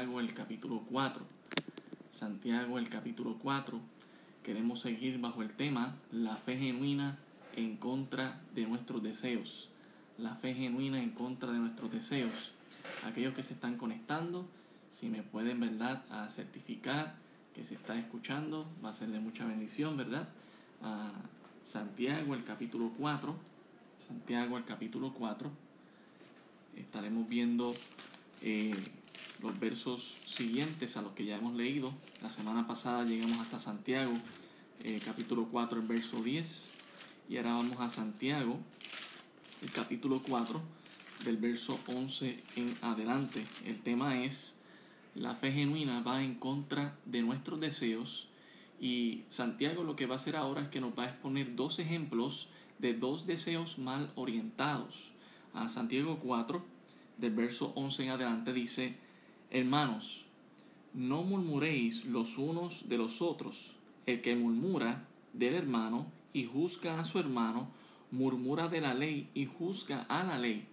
Santiago el capítulo 4. Santiago el capítulo 4. Queremos seguir bajo el tema la fe genuina en contra de nuestros deseos. La fe genuina en contra de nuestros deseos. Aquellos que se están conectando, si me pueden, ¿verdad?, a certificar que se está escuchando, va a ser de mucha bendición, ¿verdad? Santiago el capítulo 4. Santiago el capítulo 4. Estaremos viendo eh, los versos siguientes a los que ya hemos leído. La semana pasada llegamos hasta Santiago, eh, capítulo 4, el verso 10. Y ahora vamos a Santiago, el capítulo 4, del verso 11 en adelante. El tema es, la fe genuina va en contra de nuestros deseos. Y Santiago lo que va a hacer ahora es que nos va a exponer dos ejemplos de dos deseos mal orientados. A Santiago 4, del verso 11 en adelante, dice, Hermanos, no murmuréis los unos de los otros. El que murmura del hermano y juzga a su hermano, murmura de la ley y juzga a la ley.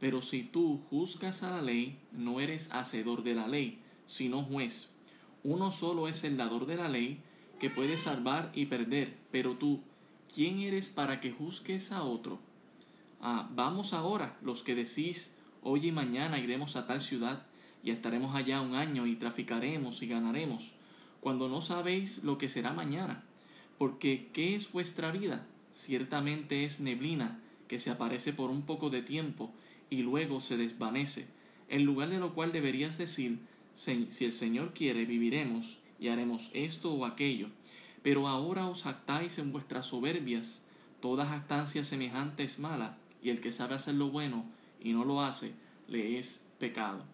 Pero si tú juzgas a la ley, no eres hacedor de la ley, sino juez. Uno solo es el dador de la ley, que puede salvar y perder. Pero tú, ¿quién eres para que juzgues a otro? Ah, vamos ahora, los que decís, hoy y mañana iremos a tal ciudad y estaremos allá un año y traficaremos y ganaremos, cuando no sabéis lo que será mañana. Porque ¿qué es vuestra vida? Ciertamente es neblina que se aparece por un poco de tiempo y luego se desvanece, en lugar de lo cual deberías decir, si el Señor quiere, viviremos y haremos esto o aquello. Pero ahora os jactáis en vuestras soberbias, toda jactancia semejante es mala, y el que sabe hacer lo bueno y no lo hace, le es pecado.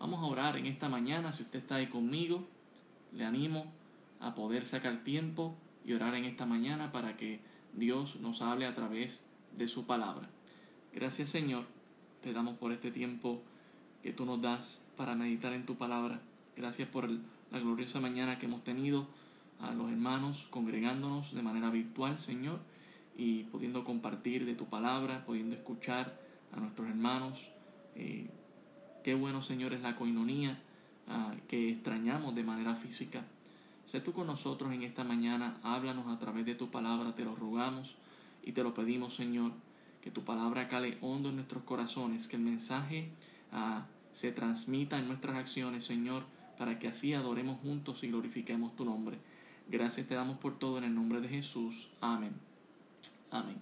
Vamos a orar en esta mañana. Si usted está ahí conmigo, le animo a poder sacar tiempo y orar en esta mañana para que Dios nos hable a través de su palabra. Gracias Señor, te damos por este tiempo que tú nos das para meditar en tu palabra. Gracias por la gloriosa mañana que hemos tenido a los hermanos congregándonos de manera virtual, Señor, y pudiendo compartir de tu palabra, pudiendo escuchar a nuestros hermanos. Eh, Qué bueno, Señor, es la coinonía ah, que extrañamos de manera física. Sé tú con nosotros en esta mañana, háblanos a través de tu palabra, te lo rogamos y te lo pedimos, Señor, que tu palabra cale hondo en nuestros corazones, que el mensaje ah, se transmita en nuestras acciones, Señor, para que así adoremos juntos y glorifiquemos tu nombre. Gracias te damos por todo en el nombre de Jesús. Amén. Amén.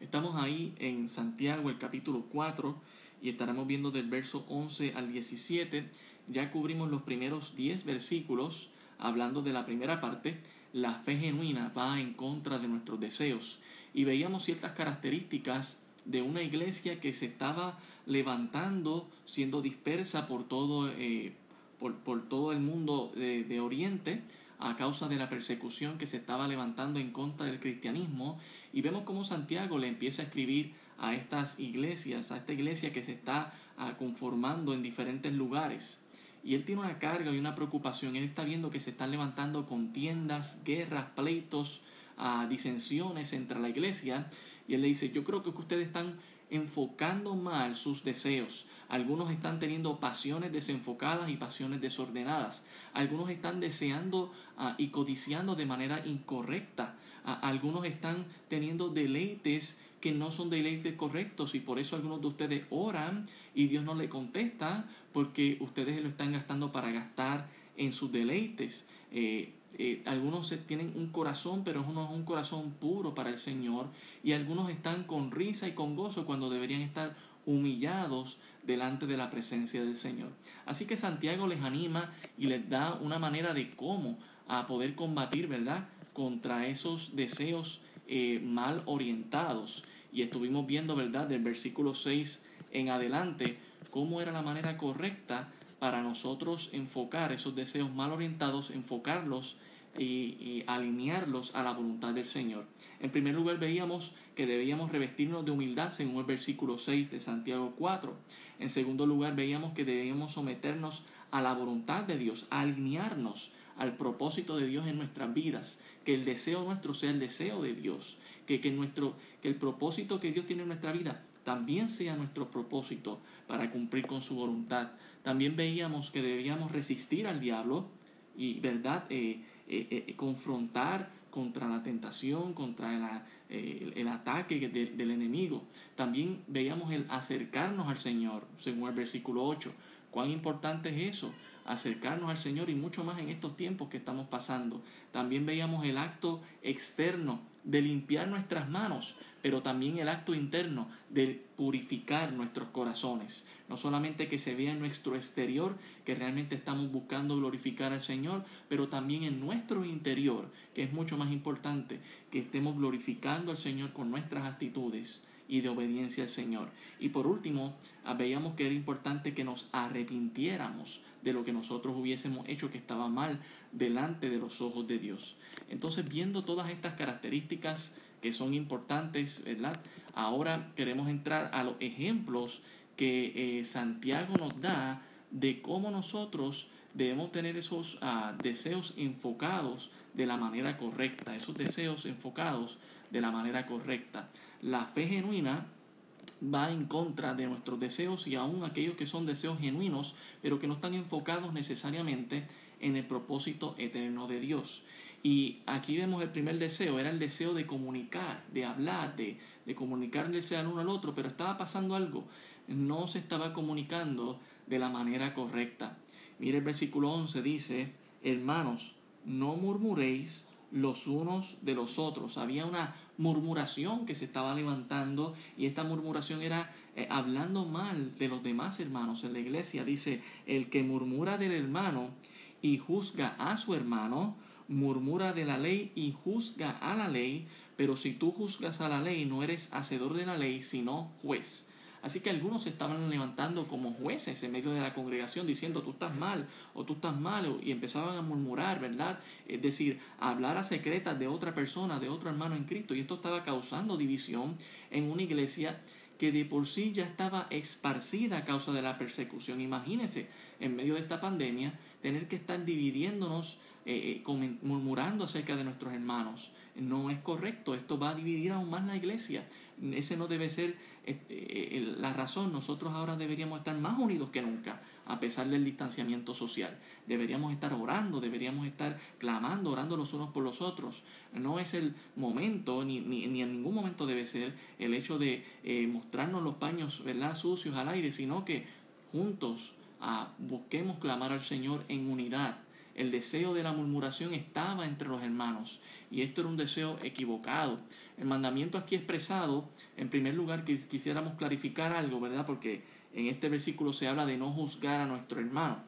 Estamos ahí en Santiago, el capítulo 4 y estaremos viendo del verso 11 al 17. Ya cubrimos los primeros 10 versículos hablando de la primera parte. La fe genuina va en contra de nuestros deseos. Y veíamos ciertas características de una iglesia que se estaba levantando, siendo dispersa por todo, eh, por, todo el mundo de Oriente a causa de la persecución que se estaba levantando en contra del cristianismo. Y vemos cómo Santiago le empieza a escribir a estas iglesias, a esta iglesia que se está ah, conformando en diferentes lugares. Y él tiene una carga y una preocupación. Él está viendo que se están levantando contiendas, guerras, pleitos, ah, disensiones entre la iglesia. Y él le dice, yo creo que ustedes están enfocando mal sus deseos. Algunos están teniendo pasiones desenfocadas y pasiones desordenadas. Algunos están deseando ah, y codiciando de manera incorrecta. algunos están teniendo deleites que no son deleites correctos y por eso algunos de ustedes oran y Dios no le contesta porque ustedes lo están gastando para gastar en sus deleites. Eh, eh, algunos tienen un corazón, pero no es un corazón puro para el Señor y algunos están con risa y con gozo cuando deberían estar humillados delante de la presencia del Señor. Así que Santiago les anima y les da una manera de cómo a poder combatir, ¿verdad?, contra esos deseos eh, mal orientados y estuvimos viendo, ¿verdad?, del versículo 6 en adelante, cómo era la manera correcta para nosotros enfocar esos deseos mal orientados, enfocarlos y, alinearlos a la voluntad del Señor. En primer lugar, veíamos que debíamos revestirnos de humildad según el versículo 6 de Santiago 4. En segundo lugar, veíamos que debíamos someternos a la voluntad de Dios, alinearnos al propósito de Dios en nuestras vidas, que el deseo nuestro sea el deseo de Dios, que, nuestro, que el propósito que Dios tiene en nuestra vida también sea nuestro propósito para cumplir con su voluntad. También veíamos que debíamos resistir al diablo y, ¿verdad?, eh, eh, eh, confrontar contra la tentación, contra el, ataque del enemigo. También veíamos el acercarnos al Señor, según el versículo 8. ¿Cuán importante es eso? acercarnos al Señor y mucho más en estos tiempos que estamos pasando. También veíamos el acto externo de limpiar nuestras manos, pero también el acto interno de purificar nuestros corazones. No solamente que se vea en nuestro exterior que realmente estamos buscando glorificar al Señor, pero también en nuestro interior, que es mucho más importante, que estemos glorificando al Señor con nuestras actitudes y de obediencia al Señor. Y por último, veíamos que era importante que nos arrepintiéramos de lo que nosotros hubiésemos hecho que estaba mal delante de los ojos de Dios. Entonces, viendo todas estas características que son importantes, ¿verdad? Ahora queremos entrar a los ejemplos que eh, Santiago nos da de cómo nosotros debemos tener esos ah, deseos enfocados de la manera correcta, esos deseos enfocados de la manera correcta. La fe genuina va en contra de nuestros deseos y aún aquellos que son deseos genuinos, pero que no están enfocados necesariamente en el propósito eterno de Dios. Y aquí vemos el primer deseo, era el deseo de comunicar, de hablar, de, de comunicarse al uno al otro, pero estaba pasando algo, no se estaba comunicando de la manera correcta. Mire el versículo 11 dice, hermanos, no murmuréis los unos de los otros. Había una murmuración que se estaba levantando y esta murmuración era eh, hablando mal de los demás hermanos en la iglesia. Dice, el que murmura del hermano y juzga a su hermano, murmura de la ley y juzga a la ley, pero si tú juzgas a la ley no eres hacedor de la ley, sino juez. Así que algunos se estaban levantando como jueces en medio de la congregación diciendo tú estás mal o tú estás mal y empezaban a murmurar, ¿verdad? Es decir, hablar a secretas de otra persona, de otro hermano en Cristo. Y esto estaba causando división en una iglesia que de por sí ya estaba esparcida a causa de la persecución. Imagínense, en medio de esta pandemia, tener que estar dividiéndonos, eh, eh, murmurando acerca de nuestros hermanos. No es correcto, esto va a dividir aún más la iglesia. Ese no debe ser eh, la razón. Nosotros ahora deberíamos estar más unidos que nunca, a pesar del distanciamiento social. Deberíamos estar orando, deberíamos estar clamando, orando los unos por los otros. No es el momento, ni, ni, ni en ningún momento debe ser el hecho de eh, mostrarnos los paños ¿verdad? sucios al aire, sino que juntos ah, busquemos clamar al Señor en unidad. El deseo de la murmuración estaba entre los hermanos y esto era un deseo equivocado. El mandamiento aquí expresado, en primer lugar quisiéramos clarificar algo, ¿verdad? Porque en este versículo se habla de no juzgar a nuestro hermano.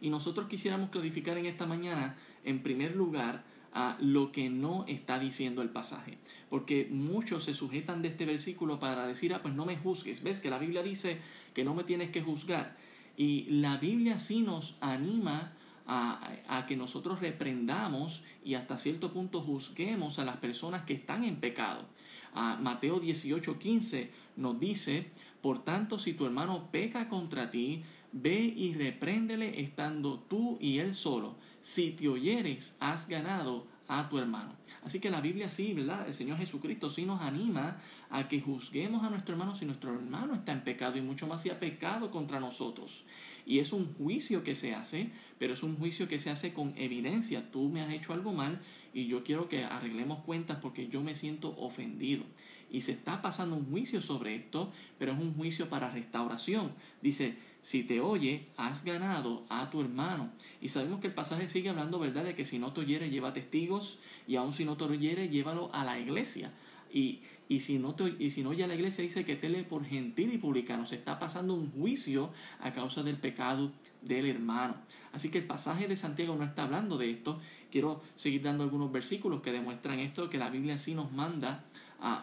Y nosotros quisiéramos clarificar en esta mañana, en primer lugar, a lo que no está diciendo el pasaje. Porque muchos se sujetan de este versículo para decir, ah, pues no me juzgues. Ves que la Biblia dice que no me tienes que juzgar. Y la Biblia sí nos anima a, que nosotros reprendamos y hasta cierto punto juzguemos a las personas que están en pecado. a Mateo 18:15 nos dice, por tanto, si tu hermano peca contra ti, ve y repréndele estando tú y él solo. Si te oyeres, has ganado a tu hermano. Así que la Biblia sí, ¿verdad? El Señor Jesucristo sí nos anima a que juzguemos a nuestro hermano si nuestro hermano está en pecado y mucho más si ha pecado contra nosotros. Y es un juicio que se hace, pero es un juicio que se hace con evidencia. Tú me has hecho algo mal y yo quiero que arreglemos cuentas porque yo me siento ofendido. Y se está pasando un juicio sobre esto, pero es un juicio para restauración. Dice, si te oye, has ganado a tu hermano. Y sabemos que el pasaje sigue hablando, ¿verdad?, de que si no te oyere, lleva testigos, y aun si no te oyere, llévalo a la iglesia. Y, y si no te, y si no ya la iglesia dice que te lee por gentil y publicano, se está pasando un juicio a causa del pecado del hermano. Así que el pasaje de Santiago no está hablando de esto. Quiero seguir dando algunos versículos que demuestran esto, que la Biblia sí nos manda,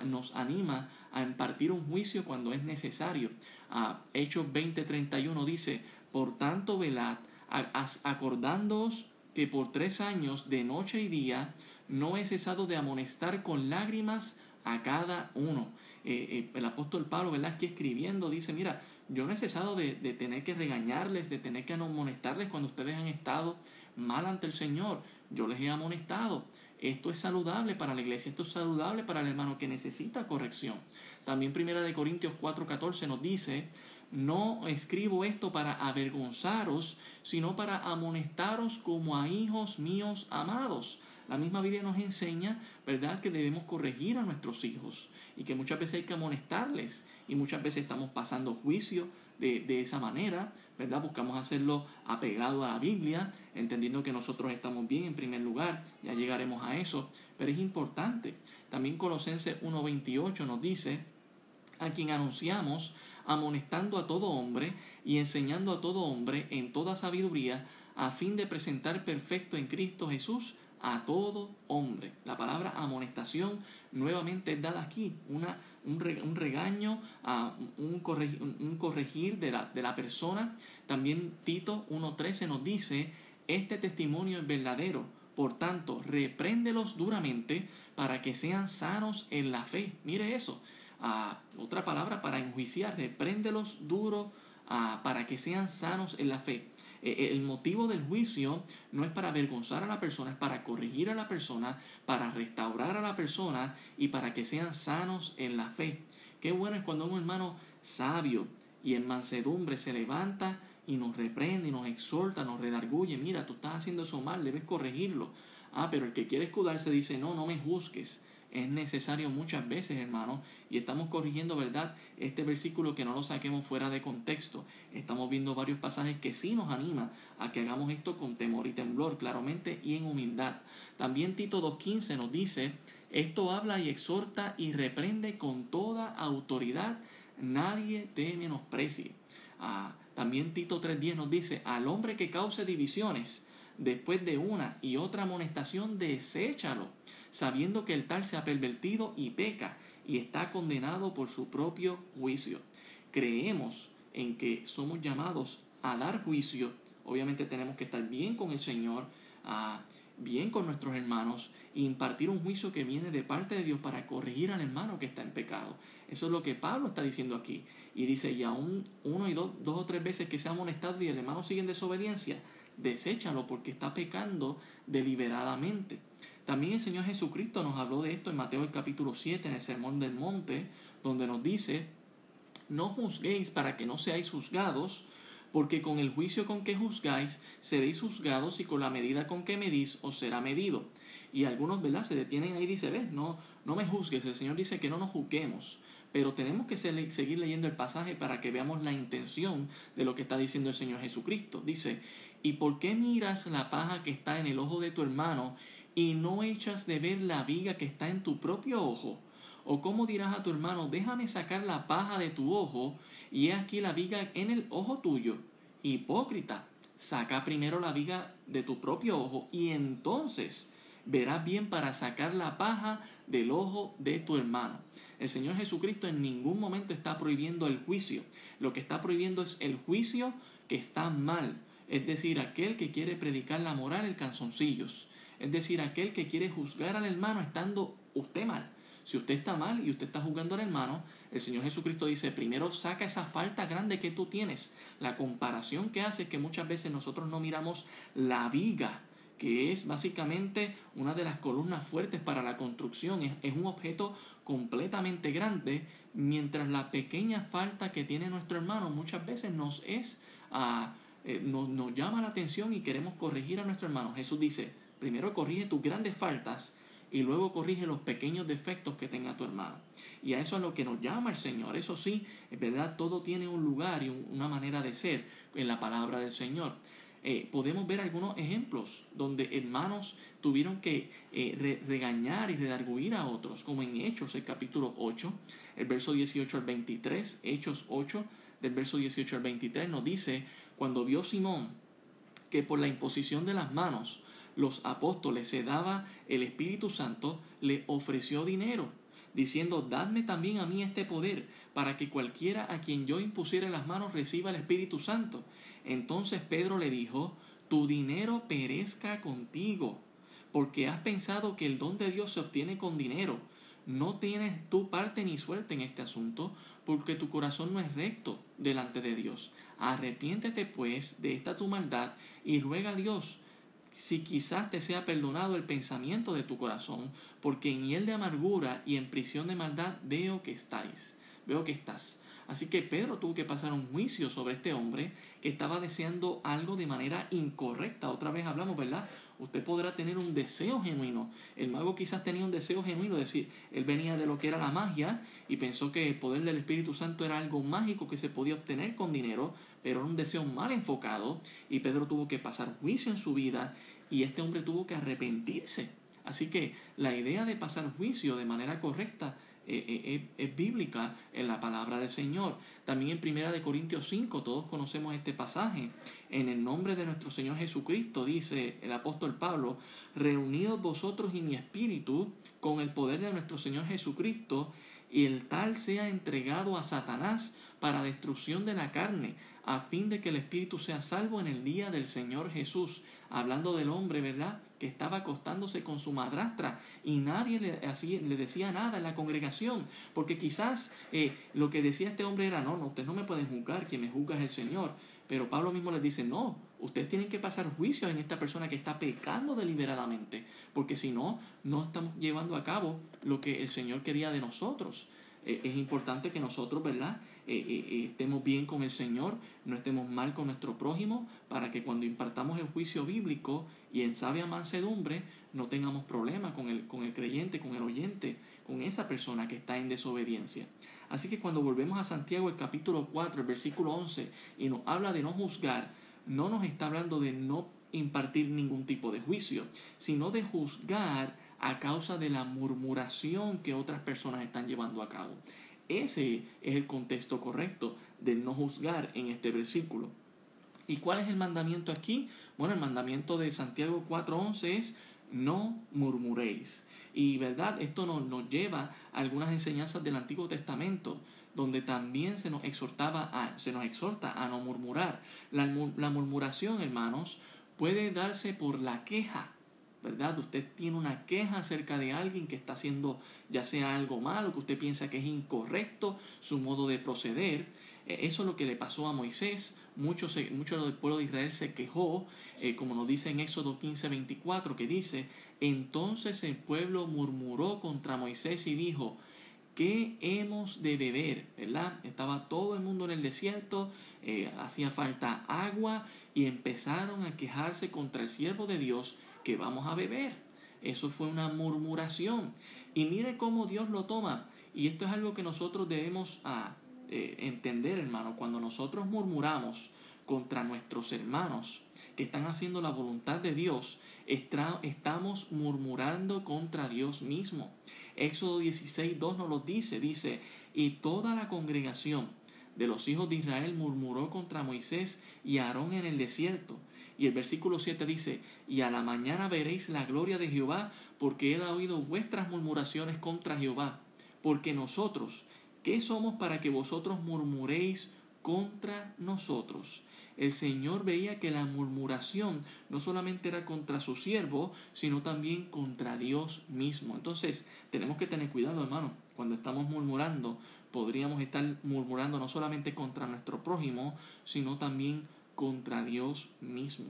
nos anima a impartir un juicio cuando es necesario. Hechos 20:31 dice, por tanto velad, acordándoos que por tres años, de noche y día, no he cesado de amonestar con lágrimas a cada uno. Eh, eh, el apóstol Pablo, ¿verdad? Escribiendo dice, mira, yo no he cesado de, de, tener que regañarles, de tener que amonestarles cuando ustedes han estado mal ante el Señor. Yo les he amonestado. Esto es saludable para la iglesia, esto es saludable para el hermano que necesita corrección. También Primera de Corintios 4:14 nos dice, no escribo esto para avergonzaros, sino para amonestaros como a hijos míos amados. La misma Biblia nos enseña, ¿verdad?, que debemos corregir a nuestros hijos y que muchas veces hay que amonestarles y muchas veces estamos pasando juicio de, de esa manera, ¿verdad? Buscamos hacerlo apegado a la Biblia, entendiendo que nosotros estamos bien en primer lugar, ya llegaremos a eso, pero es importante. También Colosenses 1.28 nos dice, a quien anunciamos, amonestando a todo hombre y enseñando a todo hombre en toda sabiduría, a fin de presentar perfecto en Cristo Jesús a todo hombre. La palabra amonestación nuevamente es dada aquí, una, un, regaño, a un, corregir, un corregir de la, de la persona. También Tito 1.13 nos dice, este testimonio es verdadero, por tanto, repréndelos duramente para que sean sanos en la fe. Mire eso. Ah, otra palabra para enjuiciar, repréndelos duro ah, para que sean sanos en la fe. Eh, eh, el motivo del juicio no es para avergonzar a la persona, es para corregir a la persona, para restaurar a la persona y para que sean sanos en la fe. Qué bueno es cuando un hermano sabio y en mansedumbre se levanta y nos reprende y nos exhorta, nos redarguye, mira, tú estás haciendo eso mal, debes corregirlo. Ah, pero el que quiere escudarse dice, no, no me juzgues es necesario muchas veces, hermano, y estamos corrigiendo, ¿verdad? Este versículo que no lo saquemos fuera de contexto. Estamos viendo varios pasajes que sí nos animan a que hagamos esto con temor y temblor, claramente, y en humildad. También Tito 2.15 nos dice, esto habla y exhorta y reprende con toda autoridad, nadie te menosprecie. Ah, también Tito 3.10 nos dice, al hombre que cause divisiones, después de una y otra amonestación, deséchalo sabiendo que el tal se ha pervertido y peca y está condenado por su propio juicio. Creemos en que somos llamados a dar juicio. Obviamente tenemos que estar bien con el Señor, bien con nuestros hermanos e impartir un juicio que viene de parte de Dios para corregir al hermano que está en pecado. Eso es lo que Pablo está diciendo aquí. Y dice, y aún uno y dos, dos o tres veces que se ha amonestado y el hermano sigue en desobediencia, deséchalo porque está pecando deliberadamente. También el Señor Jesucristo nos habló de esto en Mateo el capítulo 7, en el Sermón del Monte, donde nos dice, no juzguéis para que no seáis juzgados, porque con el juicio con que juzgáis seréis juzgados y con la medida con que medís os será medido. Y algunos, ¿verdad? Se detienen ahí y dicen, ves, no, no me juzgues. El Señor dice que no nos juzguemos. Pero tenemos que seguir leyendo el pasaje para que veamos la intención de lo que está diciendo el Señor Jesucristo. Dice, ¿y por qué miras la paja que está en el ojo de tu hermano y no echas de ver la viga que está en tu propio ojo? ¿O cómo dirás a tu hermano, déjame sacar la paja de tu ojo y he aquí la viga en el ojo tuyo? Hipócrita, saca primero la viga de tu propio ojo y entonces verás bien para sacar la paja del ojo de tu hermano. El Señor Jesucristo en ningún momento está prohibiendo el juicio. Lo que está prohibiendo es el juicio que está mal. Es decir, aquel que quiere predicar la moral en canzoncillos es decir, aquel que quiere juzgar al hermano estando usted mal. Si usted está mal y usted está juzgando al hermano, el Señor Jesucristo dice, primero saca esa falta grande que tú tienes. La comparación que hace es que muchas veces nosotros no miramos la viga, que es básicamente una de las columnas fuertes para la construcción. Es, un objeto completamente grande, mientras la pequeña falta que tiene nuestro hermano muchas veces nos es... Ah, eh, nos llama la atención y queremos corregir a nuestro hermano. Jesús dice, Primero corrige tus grandes faltas y luego corrige los pequeños defectos que tenga tu hermano. Y a eso es lo que nos llama el Señor. Eso sí, es verdad, todo tiene un lugar y una manera de ser en la palabra del Señor. Eh, podemos ver algunos ejemplos donde hermanos tuvieron que eh, regañar y redarguir a otros, como en Hechos, el capítulo 8, el verso 18 al 23, Hechos 8, del verso 18 al 23, nos dice, cuando vio Simón que por la imposición de las manos los apóstoles se daba el Espíritu Santo, le ofreció dinero, diciendo, dadme también a mí este poder, para que cualquiera a quien yo impusiera las manos reciba el Espíritu Santo. Entonces Pedro le dijo, tu dinero perezca contigo, porque has pensado que el don de Dios se obtiene con dinero. No tienes tu parte ni suerte en este asunto, porque tu corazón no es recto delante de Dios. Arrepiéntete pues de esta tu maldad y ruega a Dios si quizás te sea perdonado el pensamiento de tu corazón, porque en hiel de amargura y en prisión de maldad veo que estáis, veo que estás. Así que Pedro tuvo que pasar un juicio sobre este hombre que estaba deseando algo de manera incorrecta. Otra vez hablamos, ¿verdad? Usted podrá tener un deseo genuino. El mago quizás tenía un deseo genuino, es decir, él venía de lo que era la magia y pensó que el poder del Espíritu Santo era algo mágico que se podía obtener con dinero, pero era un deseo mal enfocado y Pedro tuvo que pasar juicio en su vida y este hombre tuvo que arrepentirse. Así que la idea de pasar juicio de manera correcta eh, eh, es, bíblica en la palabra del Señor. También en Primera de Corintios 5, todos conocemos este pasaje. En el nombre de nuestro Señor Jesucristo, dice el apóstol Pablo, reunidos vosotros y mi espíritu con el poder de nuestro Señor Jesucristo, y el tal sea entregado a Satanás para destrucción de la carne, a fin de que el espíritu sea salvo en el día del Señor Jesús hablando del hombre, ¿verdad? Que estaba acostándose con su madrastra y nadie le, decía nada en la congregación, porque quizás eh, lo que decía este hombre era, no, no, ustedes no me pueden juzgar, quien me juzga es el Señor. Pero Pablo mismo les dice, no, ustedes tienen que pasar juicio en esta persona que está pecando deliberadamente, porque si no, no estamos llevando a cabo lo que el Señor quería de nosotros. Eh, es importante que nosotros, ¿verdad? Eh, eh, estemos bien con el Señor, no estemos mal con nuestro prójimo, para que cuando impartamos el juicio bíblico y en sabia mansedumbre, no tengamos problemas con el, con el creyente, con el oyente, con esa persona que está en desobediencia. Así que cuando volvemos a Santiago el capítulo 4, el versículo 11, y nos habla de no juzgar, no nos está hablando de no impartir ningún tipo de juicio, sino de juzgar a causa de la murmuración que otras personas están llevando a cabo. Ese es el contexto correcto de no juzgar en este versículo. ¿Y cuál es el mandamiento aquí? Bueno, el mandamiento de Santiago 4.11 es no murmuréis. Y verdad, esto nos, nos, lleva a algunas enseñanzas del Antiguo Testamento, donde también se nos exhortaba a, se nos exhorta a no murmurar. La, la murmuración, hermanos, puede darse por la queja ¿verdad? Usted tiene una queja acerca de alguien que está haciendo ya sea algo malo, que usted piensa que es incorrecto su modo de proceder. Eh, eso es lo que le pasó a Moisés. Muchos, mucho del pueblo de Israel se quejó, eh, como nos dice en Éxodo 15, 24, que dice, entonces el pueblo murmuró contra Moisés y dijo, ¿qué hemos de beber? ¿Verdad? Estaba todo el mundo en el desierto, eh, hacía falta agua y empezaron a quejarse contra el siervo de Dios que vamos a beber. Eso fue una murmuración. Y mire cómo Dios lo toma. Y esto es algo que nosotros debemos ah, eh, entender, hermano. Cuando nosotros murmuramos contra nuestros hermanos que están haciendo la voluntad de Dios, estamos murmurando contra Dios mismo. Éxodo 16, 2 nos lo dice. Dice, y toda la congregación de los hijos de Israel murmuró contra Moisés y Aarón en el desierto y el versículo 7 dice, y a la mañana veréis la gloria de Jehová, porque él ha oído vuestras murmuraciones contra Jehová. Porque nosotros, ¿qué somos para que vosotros murmuréis contra nosotros? El Señor veía que la murmuración no solamente era contra su siervo, sino también contra Dios mismo. Entonces, tenemos que tener cuidado, hermano, cuando estamos murmurando, podríamos estar murmurando no solamente contra nuestro prójimo, sino también contra Dios mismo.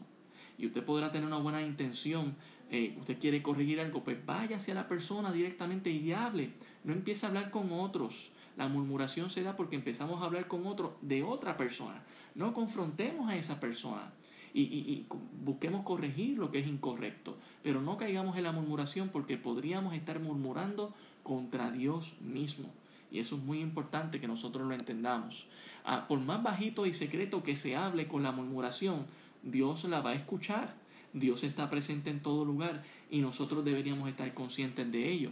Y usted podrá tener una buena intención, eh, usted quiere corregir algo, pues vaya hacia la persona directamente y hable. No empiece a hablar con otros. La murmuración se da porque empezamos a hablar con otro de otra persona. No confrontemos a esa persona y, y busquemos corregir lo que es incorrecto. Pero no caigamos en la murmuración porque podríamos estar murmurando contra Dios mismo. Y eso es muy importante que nosotros lo entendamos. Ah, por más bajito y secreto que se hable con la murmuración, Dios la va a escuchar. Dios está presente en todo lugar y nosotros deberíamos estar conscientes de ello.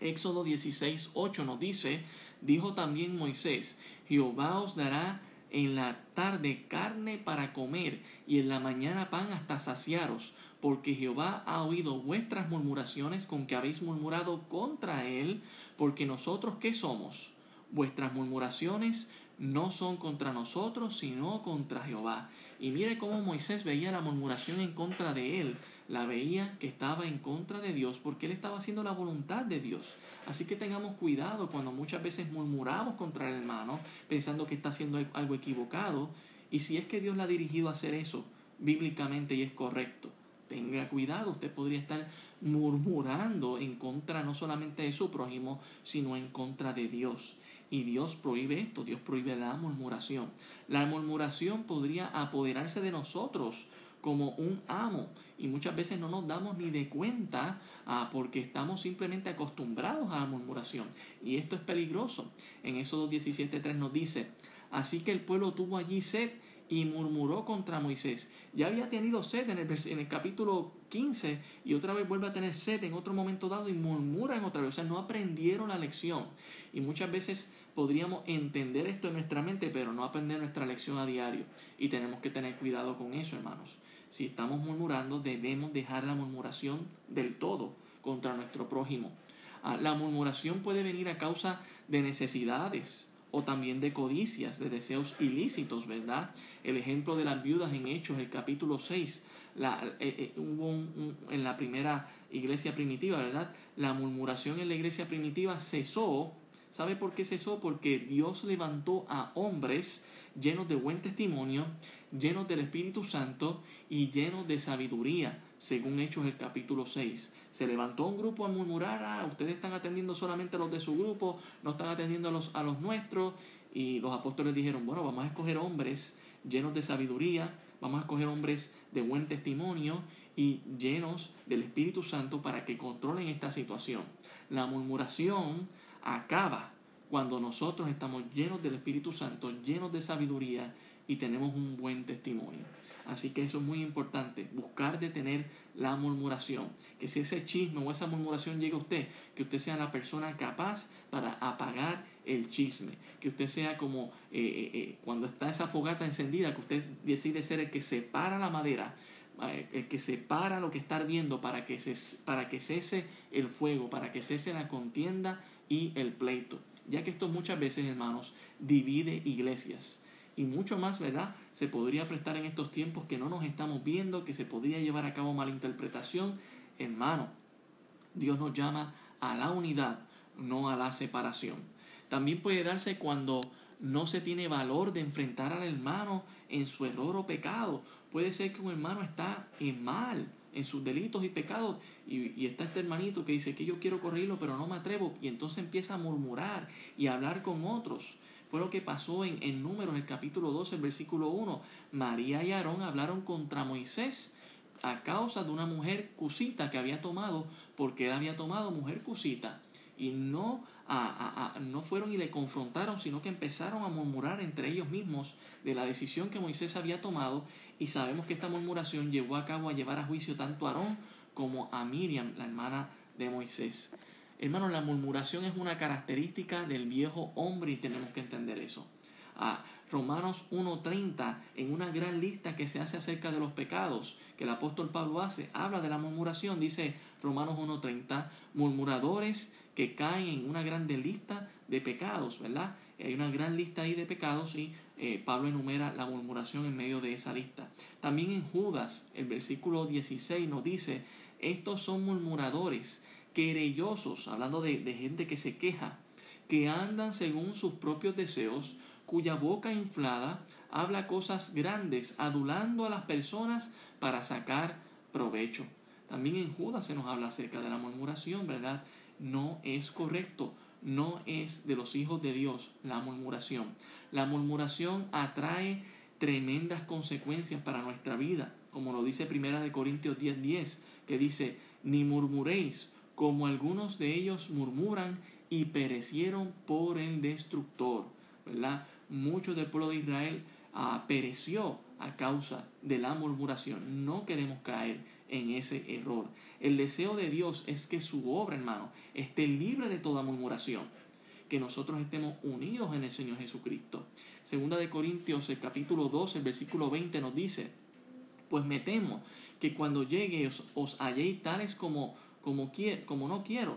Éxodo 16, 8 nos dice, dijo también Moisés, Jehová os dará en la tarde carne para comer y en la mañana pan hasta saciaros, porque Jehová ha oído vuestras murmuraciones con que habéis murmurado contra él, porque nosotros qué somos? Vuestras murmuraciones no son contra nosotros, sino contra Jehová. Y mire cómo Moisés veía la murmuración en contra de él. La veía que estaba en contra de Dios porque él estaba haciendo la voluntad de Dios. Así que tengamos cuidado cuando muchas veces murmuramos contra el hermano pensando que está haciendo algo equivocado. Y si es que Dios la ha dirigido a hacer eso bíblicamente y es correcto, tenga cuidado, usted podría estar murmurando en contra no solamente de su prójimo, sino en contra de Dios. Y Dios prohíbe esto, Dios prohíbe la murmuración. La murmuración podría apoderarse de nosotros como un amo y muchas veces no nos damos ni de cuenta ah, porque estamos simplemente acostumbrados a la murmuración y esto es peligroso. En Éxodo 17.3 nos dice, así que el pueblo tuvo allí sed y murmuró contra Moisés. Ya había tenido sed en el, capítulo 15 y otra vez vuelve a tener sed en otro momento dado y murmuran otra vez. O sea, no aprendieron la lección. Y muchas veces podríamos entender esto en nuestra mente, pero no aprender nuestra lección a diario. Y tenemos que tener cuidado con eso, hermanos. Si estamos murmurando, debemos dejar la murmuración del todo contra nuestro prójimo. Ah, la murmuración puede venir a causa de necesidades o también de codicias, de deseos ilícitos, ¿verdad? El ejemplo de las viudas en Hechos, el capítulo 6, la, eh, eh, hubo en la primera iglesia primitiva, ¿verdad? La murmuración en la iglesia primitiva cesó. ¿Sabe por qué cesó? Porque Dios levantó a hombres llenos de buen testimonio, llenos del Espíritu Santo y llenos de sabiduría, según Hechos el capítulo 6. Se levantó un grupo a murmurar, ah, ustedes están atendiendo solamente a los de su grupo, no están atendiendo a los, a los nuestros. Y los apóstoles dijeron, bueno, vamos a escoger hombres llenos de sabiduría, vamos a escoger hombres de buen testimonio y llenos del Espíritu Santo para que controlen esta situación. La murmuración acaba cuando nosotros estamos llenos del Espíritu Santo, llenos de sabiduría y tenemos un buen testimonio. Así que eso es muy importante, buscar detener la murmuración. Que si ese chisme o esa murmuración llega a usted, que usted sea la persona capaz para apagar el chisme. Que usted sea como eh, eh, eh, cuando está esa fogata encendida, que usted decide ser el que separa la madera, el que separa lo que está ardiendo para que, se, para que cese el fuego, para que cese la contienda y el pleito. Ya que esto muchas veces, hermanos, divide iglesias y mucho más, ¿verdad? Se podría prestar en estos tiempos que no nos estamos viendo, que se podría llevar a cabo malinterpretación. Hermano, Dios nos llama a la unidad, no a la separación. También puede darse cuando no se tiene valor de enfrentar al hermano en su error o pecado. Puede ser que un hermano está en mal, en sus delitos y pecados, y, y, está este hermanito que dice que yo quiero correrlo, pero no me atrevo, y entonces empieza a murmurar y a hablar con otros. Fue lo que pasó en, en Números, en el capítulo 12, el versículo 1. María y Aarón hablaron contra Moisés a causa de una mujer cusita que había tomado, porque él había tomado mujer cusita. Y no, a, a, no fueron y le confrontaron, sino que empezaron a murmurar entre ellos mismos de la decisión que Moisés había tomado. Y sabemos que esta murmuración llevó a cabo a llevar a juicio tanto a Aarón como a Miriam, la hermana de Moisés. Hermano, la murmuración es una característica del viejo hombre y tenemos que entender eso. Ah, Romanos 1.30, en una gran lista que se hace acerca de los pecados que el apóstol Pablo hace, habla de la murmuración, dice Romanos 1.30, murmuradores que caen en una grande lista de pecados, ¿verdad? Hay una gran lista ahí de pecados y eh, Pablo enumera la murmuración en medio de esa lista. También en Judas, el versículo 16 nos dice, estos son murmuradores hablando de, gente que se queja, que andan según sus propios deseos, cuya boca inflada habla cosas grandes, adulando a las personas para sacar provecho. También en Judas se nos habla acerca de la murmuración, ¿verdad? No es correcto, no es de los hijos de Dios la murmuración. La murmuración atrae tremendas consecuencias para nuestra vida, como lo dice Primera de Corintios 10:10, 10, que dice, ni murmuréis, como algunos de ellos murmuran y perecieron por el destructor. ¿verdad? Mucho del pueblo de Israel ah, pereció a causa de la murmuración. No queremos caer en ese error. El deseo de Dios es que su obra, hermano, esté libre de toda murmuración. Que nosotros estemos unidos en el Señor Jesucristo. Segunda de Corintios, el capítulo 12, el versículo 20 nos dice, pues me temo que cuando llegue os, os halléis tales como como, como no quiero,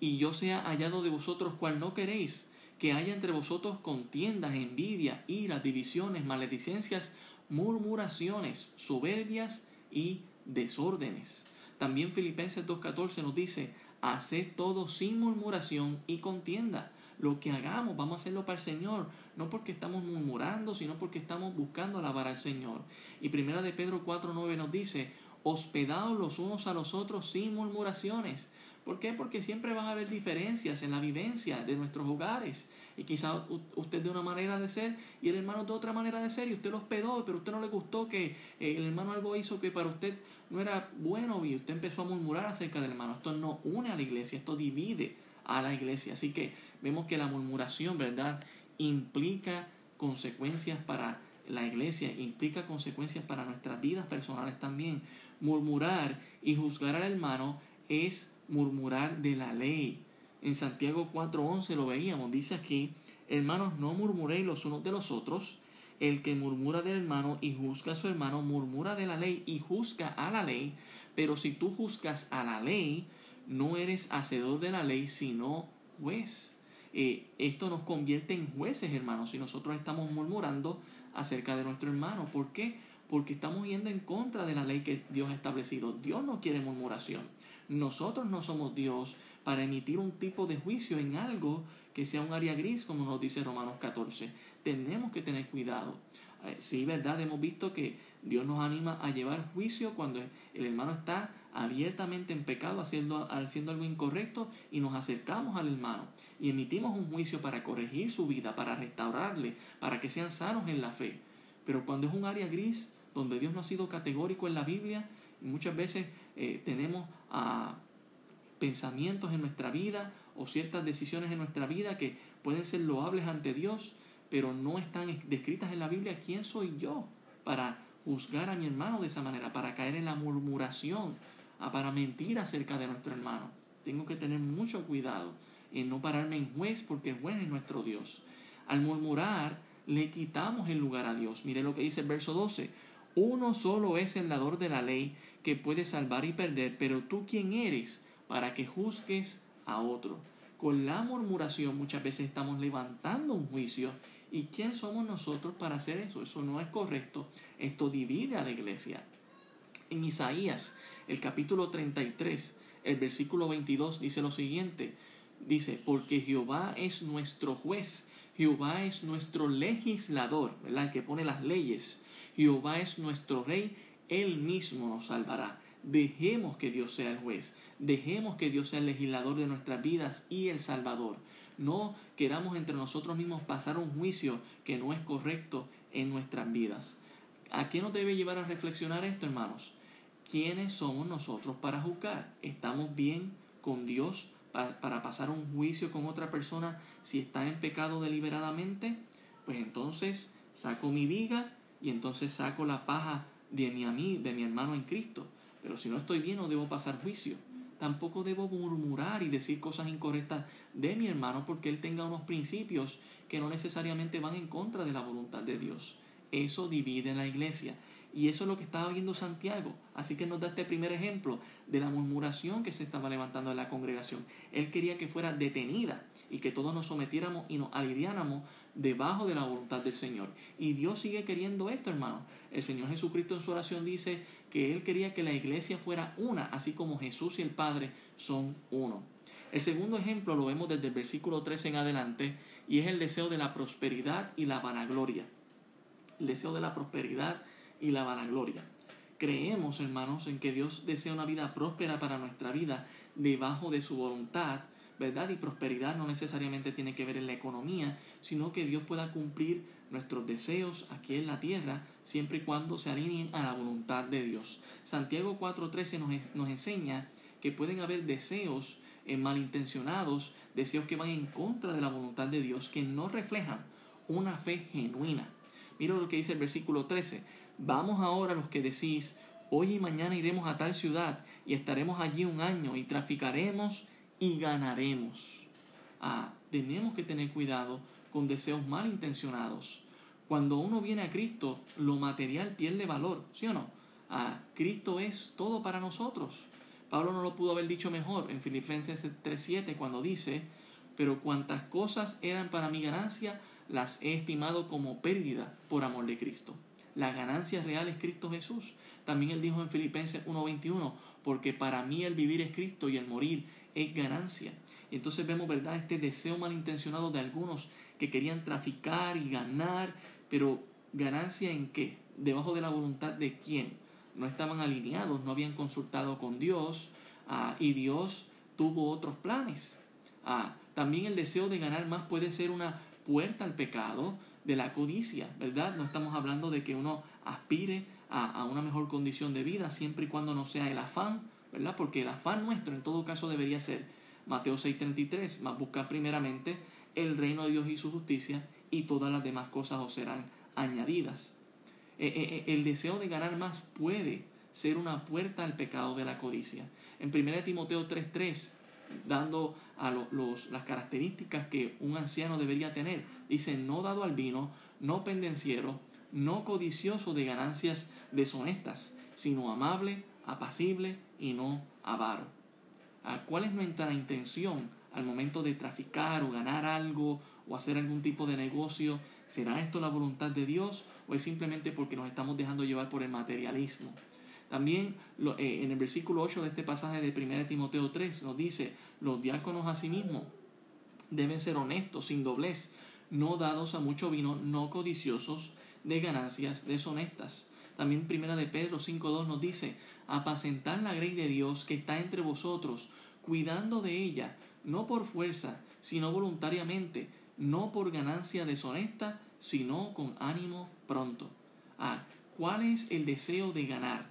y yo sea hallado de vosotros cual no queréis, que haya entre vosotros contiendas, envidia, ira, divisiones, maledicencias, murmuraciones, soberbias y desórdenes. También Filipenses 2.14 nos dice, haced todo sin murmuración y contienda. Lo que hagamos, vamos a hacerlo para el Señor, no porque estamos murmurando, sino porque estamos buscando alabar al Señor. Y primera de Pedro 4.9 nos dice, hospedados los unos a los otros sin murmuraciones. ¿Por qué? Porque siempre van a haber diferencias en la vivencia de nuestros hogares. Y quizá usted de una manera de ser y el hermano de otra manera de ser y usted lo hospedó, pero usted no le gustó que eh, el hermano algo hizo que para usted no era bueno y usted empezó a murmurar acerca del hermano. Esto no une a la iglesia, esto divide a la iglesia. Así que vemos que la murmuración, ¿verdad? Implica consecuencias para la iglesia, implica consecuencias para nuestras vidas personales también. Murmurar y juzgar al hermano es murmurar de la ley. En Santiago 4:11 lo veíamos, dice aquí, hermanos, no murmuréis los unos de los otros. El que murmura del hermano y juzga a su hermano, murmura de la ley y juzga a la ley. Pero si tú juzgas a la ley, no eres hacedor de la ley, sino juez. Eh, esto nos convierte en jueces, hermanos, si nosotros estamos murmurando acerca de nuestro hermano. ¿Por qué? Porque estamos yendo en contra de la ley que Dios ha establecido. Dios no quiere murmuración. Nosotros no somos Dios para emitir un tipo de juicio en algo que sea un área gris, como nos dice Romanos 14. Tenemos que tener cuidado. Eh, sí, verdad, hemos visto que Dios nos anima a llevar juicio cuando el hermano está abiertamente en pecado, haciendo, haciendo algo incorrecto, y nos acercamos al hermano y emitimos un juicio para corregir su vida, para restaurarle, para que sean sanos en la fe. Pero cuando es un área gris, donde Dios no ha sido categórico en la Biblia, muchas veces eh, tenemos a pensamientos en nuestra vida o ciertas decisiones en nuestra vida que pueden ser loables ante Dios, pero no están descritas en la Biblia. ¿Quién soy yo para juzgar a mi hermano de esa manera, para caer en la murmuración, para mentir acerca de nuestro hermano? Tengo que tener mucho cuidado en no pararme en juez porque el juez es nuestro Dios. Al murmurar, le quitamos el lugar a Dios. Mire lo que dice el verso 12. Uno solo es el dador de la ley que puede salvar y perder, pero tú quién eres para que juzgues a otro. Con la murmuración muchas veces estamos levantando un juicio. ¿Y quién somos nosotros para hacer eso? Eso no es correcto. Esto divide a la iglesia. En Isaías, el capítulo 33, el versículo 22 dice lo siguiente. Dice, porque Jehová es nuestro juez, Jehová es nuestro legislador. El que pone las leyes. Jehová es nuestro rey, Él mismo nos salvará. Dejemos que Dios sea el juez, dejemos que Dios sea el legislador de nuestras vidas y el Salvador. No queramos entre nosotros mismos pasar un juicio que no es correcto en nuestras vidas. ¿A qué nos debe llevar a reflexionar esto, hermanos? ¿Quiénes somos nosotros para juzgar? ¿Estamos bien con Dios para pasar un juicio con otra persona si está en pecado deliberadamente? Pues entonces saco mi viga y entonces saco la paja de mi, amigo, de mi hermano en Cristo. Pero si no estoy bien, no debo pasar juicio. Tampoco debo murmurar y decir cosas incorrectas de mi hermano porque él tenga unos principios que no necesariamente van en contra de la voluntad de Dios. Eso divide la iglesia. Y eso es lo que estaba viendo Santiago. Así que nos da este primer ejemplo de la murmuración que se estaba levantando en la congregación. Él quería que fuera detenida y que todos nos sometiéramos y nos aliviáramos debajo de la voluntad del Señor. Y Dios sigue queriendo esto, hermano. El Señor Jesucristo en su oración dice que Él quería que la iglesia fuera una, así como Jesús y el Padre son uno. El segundo ejemplo lo vemos desde el versículo 13 en adelante y es el deseo de la prosperidad y la vanagloria. El deseo de la prosperidad y la vanagloria. Creemos, hermanos, en que Dios desea una vida próspera para nuestra vida debajo de su voluntad ¿verdad? Y prosperidad no necesariamente tiene que ver en la economía, sino que Dios pueda cumplir nuestros deseos aquí en la tierra, siempre y cuando se alineen a la voluntad de Dios. Santiago 4.13 nos, nos enseña que pueden haber deseos eh, malintencionados, deseos que van en contra de la voluntad de Dios, que no reflejan una fe genuina. Mira lo que dice el versículo 13. Vamos ahora los que decís, hoy y mañana iremos a tal ciudad y estaremos allí un año y traficaremos y ganaremos. Ah, tenemos que tener cuidado con deseos malintencionados. Cuando uno viene a Cristo, lo material pierde valor, ¿sí o no? Ah, Cristo es todo para nosotros. Pablo no lo pudo haber dicho mejor en Filipenses 3:7 cuando dice, pero cuantas cosas eran para mi ganancia, las he estimado como pérdida por amor de Cristo. La ganancia real es Cristo Jesús. También él dijo en Filipenses 1:21, porque para mí el vivir es Cristo y el morir es ganancia. Entonces vemos, ¿verdad?, este deseo malintencionado de algunos que querían traficar y ganar, pero ganancia en qué? Debajo de la voluntad de quién? no estaban alineados, no habían consultado con Dios ah, y Dios tuvo otros planes. Ah, también el deseo de ganar más puede ser una puerta al pecado de la codicia, ¿verdad? No estamos hablando de que uno aspire a una mejor condición de vida siempre y cuando no sea el afán, Porque el afán nuestro en todo caso debería ser Mateo 6:33, más buscar primeramente el reino de Dios y su justicia y todas las demás cosas os serán añadidas. Eh, eh, eh, el deseo de ganar más puede ser una puerta al pecado de la codicia. En 1 Timoteo 3:3, dando a los, las características que un anciano debería tener, dice, no dado al vino, no pendenciero, no codicioso de ganancias deshonestas, sino amable, apacible y no avaro. Ah, ¿Cuál es nuestra intención al momento de traficar o ganar algo o hacer algún tipo de negocio? ¿Será esto la voluntad de Dios o es simplemente porque nos estamos dejando llevar por el materialismo? También eh, en el versículo 8 de este pasaje de 1 Timoteo 3 nos dice, los diáconos asimismo deben ser honestos, sin doblez, no dados a mucho vino, no codiciosos de ganancias deshonestas. También Primera de Pedro 5.2 nos dice, apacentar la grey de Dios que está entre vosotros, cuidando de ella, no por fuerza, sino voluntariamente, no por ganancia deshonesta, sino con ánimo pronto. Ah, ¿cuál es el deseo de ganar?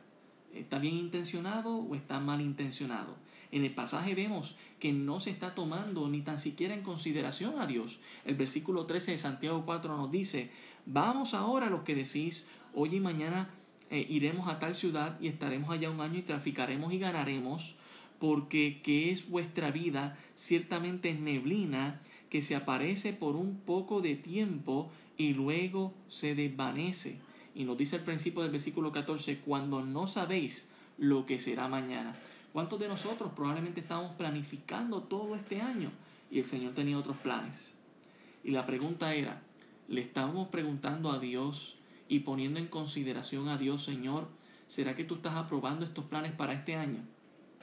¿Está bien intencionado o está mal intencionado? En el pasaje vemos que no se está tomando ni tan siquiera en consideración a Dios. El versículo 13 de Santiago 4 nos dice, vamos ahora los que decís, hoy y mañana eh, iremos a tal ciudad y estaremos allá un año y traficaremos y ganaremos, porque que es vuestra vida ciertamente es neblina que se aparece por un poco de tiempo y luego se desvanece. Y nos dice al principio del versículo 14, cuando no sabéis lo que será mañana. ¿Cuántos de nosotros probablemente estamos planificando todo este año y el Señor tenía otros planes? Y la pregunta era, ¿le estábamos preguntando a Dios y poniendo en consideración a Dios, Señor, ¿será que tú estás aprobando estos planes para este año?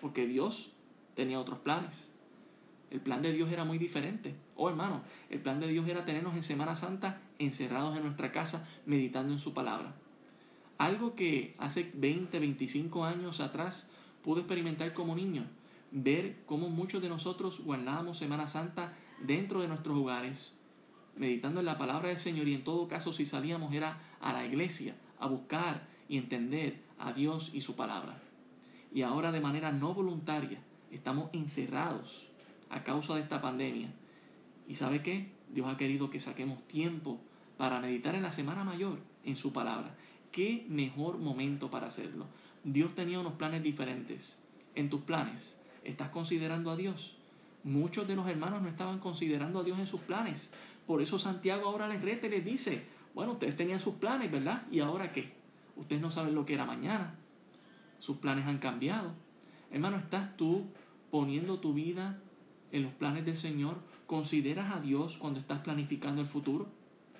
Porque Dios tenía otros planes. El plan de Dios era muy diferente. Oh hermano, el plan de Dios era tenernos en Semana Santa encerrados en nuestra casa meditando en su palabra. Algo que hace 20, 25 años atrás pude experimentar como niño. Ver cómo muchos de nosotros guardábamos Semana Santa dentro de nuestros hogares, meditando en la palabra del Señor y en todo caso si salíamos era a la iglesia a buscar y entender a Dios y su palabra. Y ahora de manera no voluntaria estamos encerrados a causa de esta pandemia. ¿Y sabe qué? Dios ha querido que saquemos tiempo para meditar en la Semana Mayor en su palabra. ¿Qué mejor momento para hacerlo? Dios tenía unos planes diferentes. En tus planes, ¿estás considerando a Dios? Muchos de los hermanos no estaban considerando a Dios en sus planes. Por eso Santiago ahora les rete les dice, bueno, ustedes tenían sus planes, ¿verdad? ¿Y ahora qué? Ustedes no saben lo que era mañana. Sus planes han cambiado. Hermano, ¿estás tú poniendo tu vida en los planes del Señor? ¿Consideras a Dios cuando estás planificando el futuro?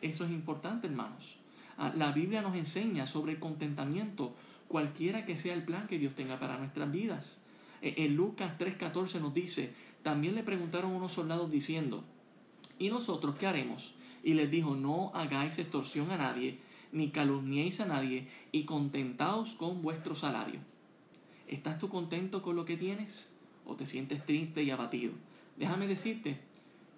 Eso es importante, hermanos. Ah, la Biblia nos enseña sobre el contentamiento, cualquiera que sea el plan que Dios tenga para nuestras vidas. E, en Lucas 3:14 nos dice, también le preguntaron unos soldados diciendo, ¿Y nosotros qué haremos? Y les dijo, no hagáis extorsión a nadie, ni calumniéis a nadie, y contentaos con vuestro salario. ¿Estás tú contento con lo que tienes? ¿O te sientes triste y abatido? Déjame decirte,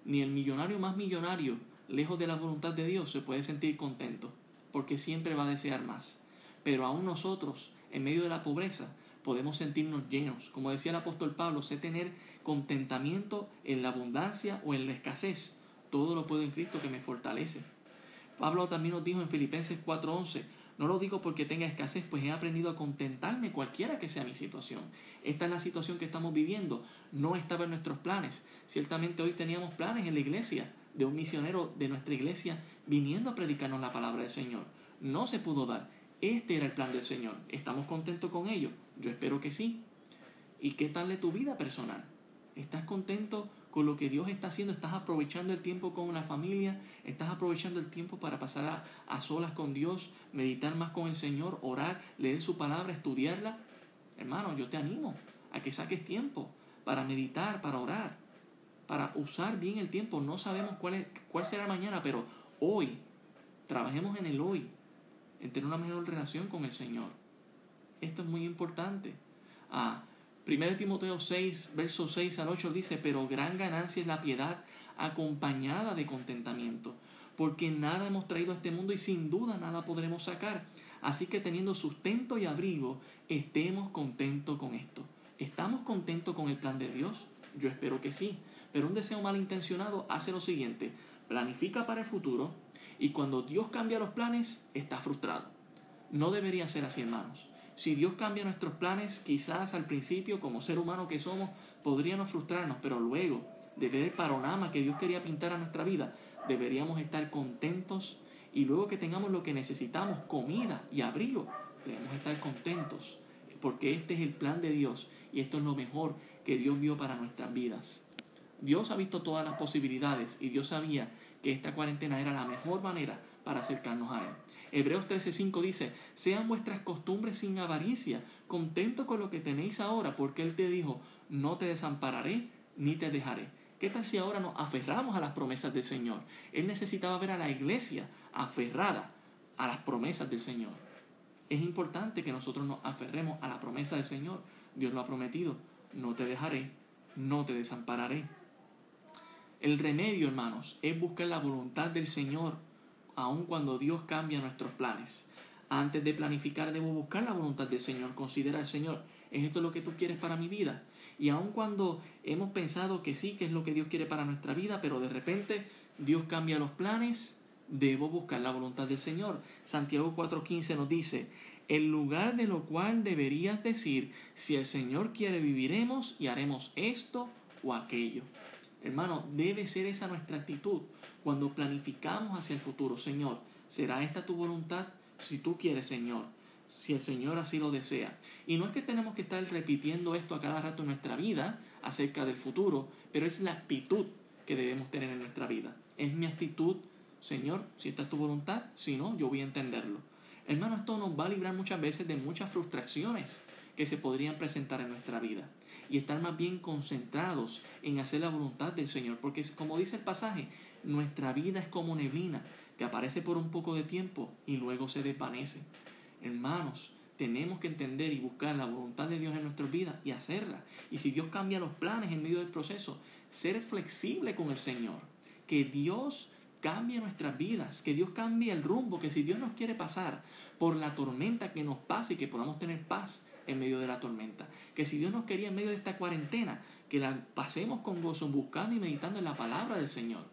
ni el millonario más millonario, lejos de la voluntad de Dios, se puede sentir contento, porque siempre va a desear más. Pero aún nosotros, en medio de la pobreza, podemos sentirnos llenos. Como decía el apóstol Pablo, sé tener contentamiento en la abundancia o en la escasez, todo lo puedo en Cristo que me fortalece. Pablo también nos dijo en Filipenses 4:11, no lo digo porque tenga escasez, pues he aprendido a contentarme cualquiera que sea mi situación. Esta es la situación que estamos viviendo. No estaba en nuestros planes. Ciertamente hoy teníamos planes en la iglesia de un misionero de nuestra iglesia viniendo a predicarnos la palabra del Señor. No se pudo dar. Este era el plan del Señor. ¿Estamos contentos con ello? Yo espero que sí. ¿Y qué tal de tu vida personal? ¿Estás contento con lo que Dios está haciendo, estás aprovechando el tiempo con la familia, estás aprovechando el tiempo para pasar a, solas con Dios, meditar más con el Señor, orar, leer su palabra, estudiarla. Hermano, yo te animo a que saques tiempo para meditar, para orar, para usar bien el tiempo. No sabemos cuál, es, cuál será mañana, pero hoy, trabajemos en el hoy, en tener una mejor relación con el Señor. esto es muy importante. Ah, 1 Timoteo 6, versos 6 al 8 dice, pero gran ganancia es la piedad acompañada de contentamiento, porque nada hemos traído a este mundo y sin duda nada podremos sacar. Así que teniendo sustento y abrigo, estemos contentos con esto. ¿Estamos contentos con el plan de Dios? Yo espero que sí. Pero un deseo malintencionado hace lo siguiente, planifica para el futuro y cuando Dios cambia los planes, está frustrado. No debería ser así, hermanos. Si Dios cambia nuestros planes, quizás al principio, como ser humano que somos, podríamos frustrarnos, pero luego de ver el panorama que Dios quería pintar a nuestra vida, deberíamos estar contentos y luego que tengamos lo que necesitamos, comida y abrigo, debemos estar contentos, porque este es el plan de Dios y esto es lo mejor que Dios vio para nuestras vidas. Dios ha visto todas las posibilidades y Dios sabía que esta cuarentena era la mejor manera para acercarnos a Él. Hebreos 13:5 dice, sean vuestras costumbres sin avaricia, contento con lo que tenéis ahora, porque Él te dijo, no te desampararé ni te dejaré. ¿Qué tal si ahora nos aferramos a las promesas del Señor? Él necesitaba ver a la iglesia aferrada a las promesas del Señor. Es importante que nosotros nos aferremos a la promesa del Señor. Dios lo ha prometido, no te dejaré, no te desampararé. El remedio, hermanos, es buscar la voluntad del Señor aun cuando Dios cambia nuestros planes. Antes de planificar debo buscar la voluntad del Señor, considerar, Señor, ¿es esto lo que tú quieres para mi vida? Y aun cuando hemos pensado que sí, que es lo que Dios quiere para nuestra vida, pero de repente Dios cambia los planes, debo buscar la voluntad del Señor. Santiago 4:15 nos dice, el lugar de lo cual deberías decir, si el Señor quiere viviremos y haremos esto o aquello. Hermano, debe ser esa nuestra actitud cuando planificamos hacia el futuro. Señor, ¿será esta tu voluntad? Si tú quieres, Señor, si el Señor así lo desea. Y no es que tenemos que estar repitiendo esto a cada rato en nuestra vida acerca del futuro, pero es la actitud que debemos tener en nuestra vida. Es mi actitud, Señor, si esta es tu voluntad, si no, yo voy a entenderlo. Hermano, esto nos va a librar muchas veces de muchas frustraciones que se podrían presentar en nuestra vida y estar más bien concentrados en hacer la voluntad del Señor, porque como dice el pasaje, nuestra vida es como neblina que aparece por un poco de tiempo y luego se desvanece. Hermanos, tenemos que entender y buscar la voluntad de Dios en nuestras vidas y hacerla. Y si Dios cambia los planes en medio del proceso, ser flexible con el Señor. Que Dios cambie nuestras vidas, que Dios cambie el rumbo, que si Dios nos quiere pasar por la tormenta, que nos pase y que podamos tener paz en medio de la tormenta. Que si Dios nos quería en medio de esta cuarentena, que la pasemos con gozo, buscando y meditando en la palabra del Señor.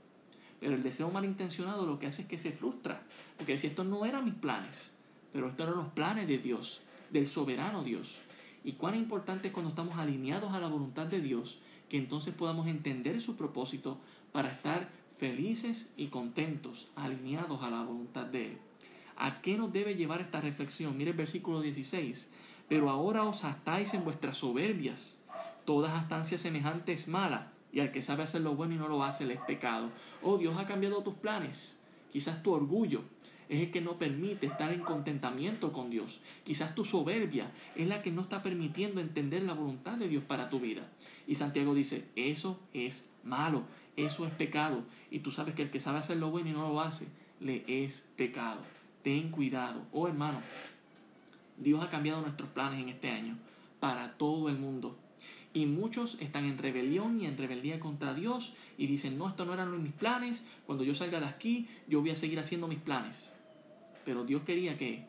Pero el deseo malintencionado lo que hace es que se frustra, porque si estos no eran mis planes, pero estos eran los planes de Dios, del soberano Dios. Y cuán importante es cuando estamos alineados a la voluntad de Dios, que entonces podamos entender su propósito para estar felices y contentos, alineados a la voluntad de Él. ¿A qué nos debe llevar esta reflexión? Mire el versículo 16. Pero ahora os hastáis en vuestras soberbias. Toda astancia semejante es mala, y al que sabe hacer lo bueno y no lo hace le es pecado. Oh, Dios ha cambiado tus planes. Quizás tu orgullo es el que no permite estar en contentamiento con Dios. Quizás tu soberbia es la que no está permitiendo entender la voluntad de Dios para tu vida. Y Santiago dice, eso es malo, eso es pecado. Y tú sabes que el que sabe hacer lo bueno y no lo hace, le es pecado. Ten cuidado. Oh hermano, Dios ha cambiado nuestros planes en este año para todo el mundo. Y muchos están en rebelión y en rebeldía contra Dios y dicen, no, esto no eran mis planes, cuando yo salga de aquí, yo voy a seguir haciendo mis planes. Pero Dios quería que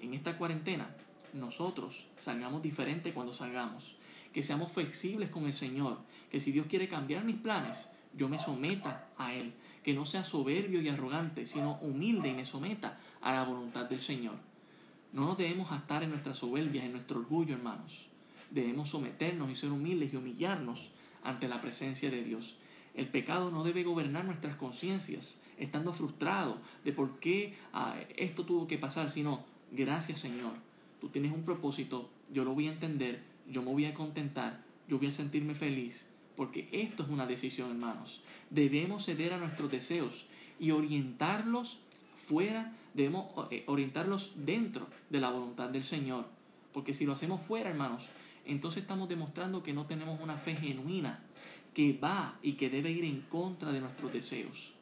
en esta cuarentena nosotros salgamos diferente cuando salgamos, que seamos flexibles con el Señor, que si Dios quiere cambiar mis planes, yo me someta a Él, que no sea soberbio y arrogante, sino humilde y me someta a la voluntad del Señor. No nos debemos estar en nuestra soberbia, en nuestro orgullo, hermanos. Debemos someternos y ser humildes y humillarnos ante la presencia de Dios. El pecado no debe gobernar nuestras conciencias, estando frustrados de por qué ah, esto tuvo que pasar, sino, gracias Señor, tú tienes un propósito, yo lo voy a entender, yo me voy a contentar, yo voy a sentirme feliz, porque esto es una decisión, hermanos. Debemos ceder a nuestros deseos y orientarlos fuera, debemos eh, orientarlos dentro de la voluntad del Señor. Porque si lo hacemos fuera, hermanos, entonces estamos demostrando que no tenemos una fe genuina que va y que debe ir en contra de nuestros deseos.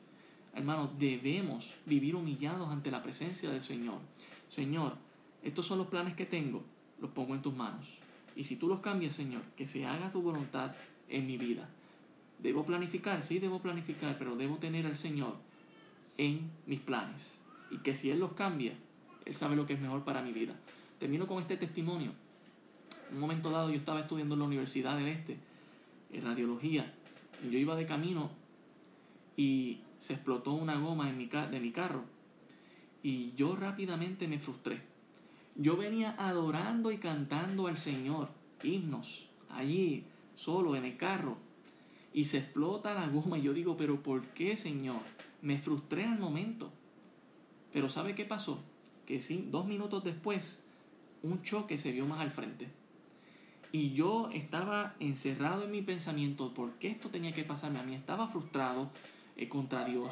Hermanos, debemos vivir humillados ante la presencia del Señor. Señor, estos son los planes que tengo, los pongo en tus manos. Y si tú los cambias, Señor, que se haga tu voluntad en mi vida. Debo planificar, sí debo planificar, pero debo tener al Señor en mis planes. Y que si Él los cambia, Él sabe lo que es mejor para mi vida. Termino con este testimonio. En un momento dado yo estaba estudiando en la Universidad del Este, en radiología, y yo iba de camino y se explotó una goma en mi de mi carro. Y yo rápidamente me frustré. Yo venía adorando y cantando al Señor, himnos, allí, solo en el carro. Y se explota la goma y yo digo, pero ¿por qué, Señor? Me frustré al momento. Pero ¿sabe qué pasó? Que sí, dos minutos después, un choque se vio más al frente. Y yo estaba encerrado en mi pensamiento, ¿por qué esto tenía que pasarme a mí? Estaba frustrado eh, contra Dios,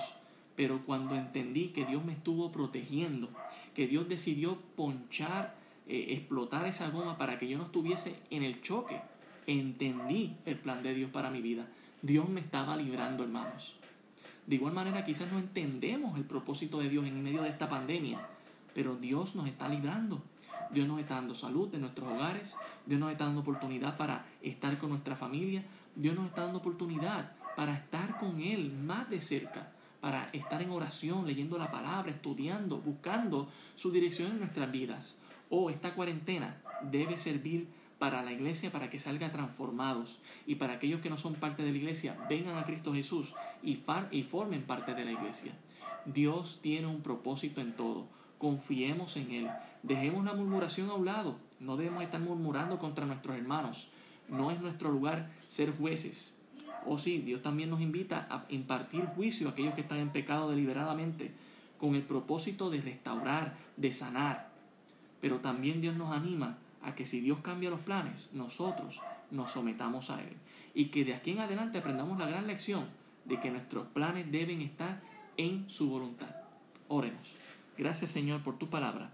pero cuando entendí que Dios me estuvo protegiendo, que Dios decidió ponchar, eh, explotar esa goma para que yo no estuviese en el choque, entendí el plan de Dios para mi vida. Dios me estaba librando, hermanos. De igual manera, quizás no entendemos el propósito de Dios en medio de esta pandemia, pero Dios nos está librando. Dios nos está dando salud en nuestros hogares, Dios nos está dando oportunidad para estar con nuestra familia, Dios nos está dando oportunidad para estar con Él más de cerca, para estar en oración, leyendo la palabra, estudiando, buscando su dirección en nuestras vidas. O esta cuarentena debe servir para la iglesia para que salga transformados y para aquellos que no son parte de la iglesia vengan a Cristo Jesús y, y formen parte de la iglesia. Dios tiene un propósito en todo. Confiemos en Él. Dejemos la murmuración a un lado. No debemos estar murmurando contra nuestros hermanos. No es nuestro lugar ser jueces. O sí, Dios también nos invita a impartir juicio a aquellos que están en pecado deliberadamente, con el propósito de restaurar, de sanar. Pero también Dios nos anima a que si Dios cambia los planes, nosotros nos sometamos a Él. Y que de aquí en adelante aprendamos la gran lección de que nuestros planes deben estar en su voluntad. Oremos. Gracias Señor por tu palabra.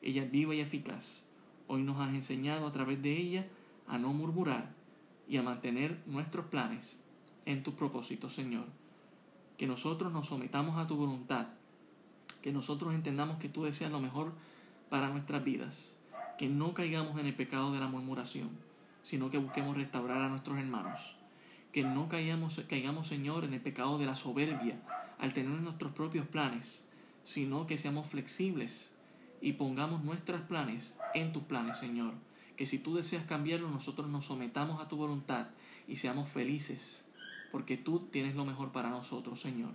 Ella es viva y eficaz. Hoy nos has enseñado a través de ella a no murmurar y a mantener nuestros planes en tus propósitos, Señor. Que nosotros nos sometamos a tu voluntad. Que nosotros entendamos que tú deseas lo mejor para nuestras vidas que no caigamos en el pecado de la murmuración, sino que busquemos restaurar a nuestros hermanos. Que no caigamos, caigamos, Señor, en el pecado de la soberbia al tener nuestros propios planes, sino que seamos flexibles y pongamos nuestros planes en tus planes, Señor. Que si tú deseas cambiarlo, nosotros nos sometamos a tu voluntad y seamos felices, porque tú tienes lo mejor para nosotros, Señor.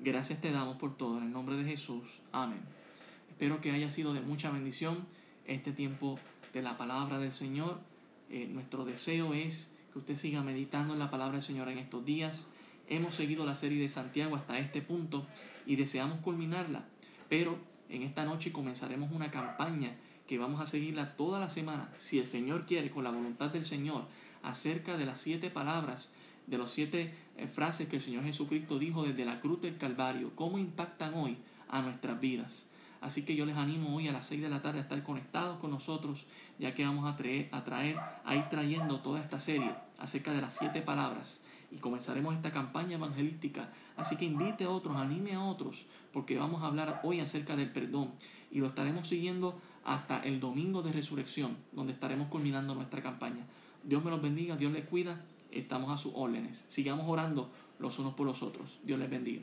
Gracias te damos por todo, en el nombre de Jesús. Amén. Espero que haya sido de mucha bendición este tiempo de la palabra del Señor. Eh, nuestro deseo es que usted siga meditando en la palabra del Señor en estos días. Hemos seguido la serie de Santiago hasta este punto y deseamos culminarla, pero en esta noche comenzaremos una campaña que vamos a seguirla toda la semana, si el Señor quiere, con la voluntad del Señor, acerca de las siete palabras, de las siete eh, frases que el Señor Jesucristo dijo desde la cruz del Calvario, cómo impactan hoy a nuestras vidas. Así que yo les animo hoy a las 6 de la tarde a estar conectados con nosotros, ya que vamos a traer, a traer, a ir trayendo toda esta serie acerca de las siete palabras y comenzaremos esta campaña evangelística. Así que invite a otros, anime a otros, porque vamos a hablar hoy acerca del perdón y lo estaremos siguiendo hasta el domingo de resurrección, donde estaremos culminando nuestra campaña. Dios me los bendiga, Dios les cuida, estamos a sus órdenes. Sigamos orando los unos por los otros. Dios les bendiga.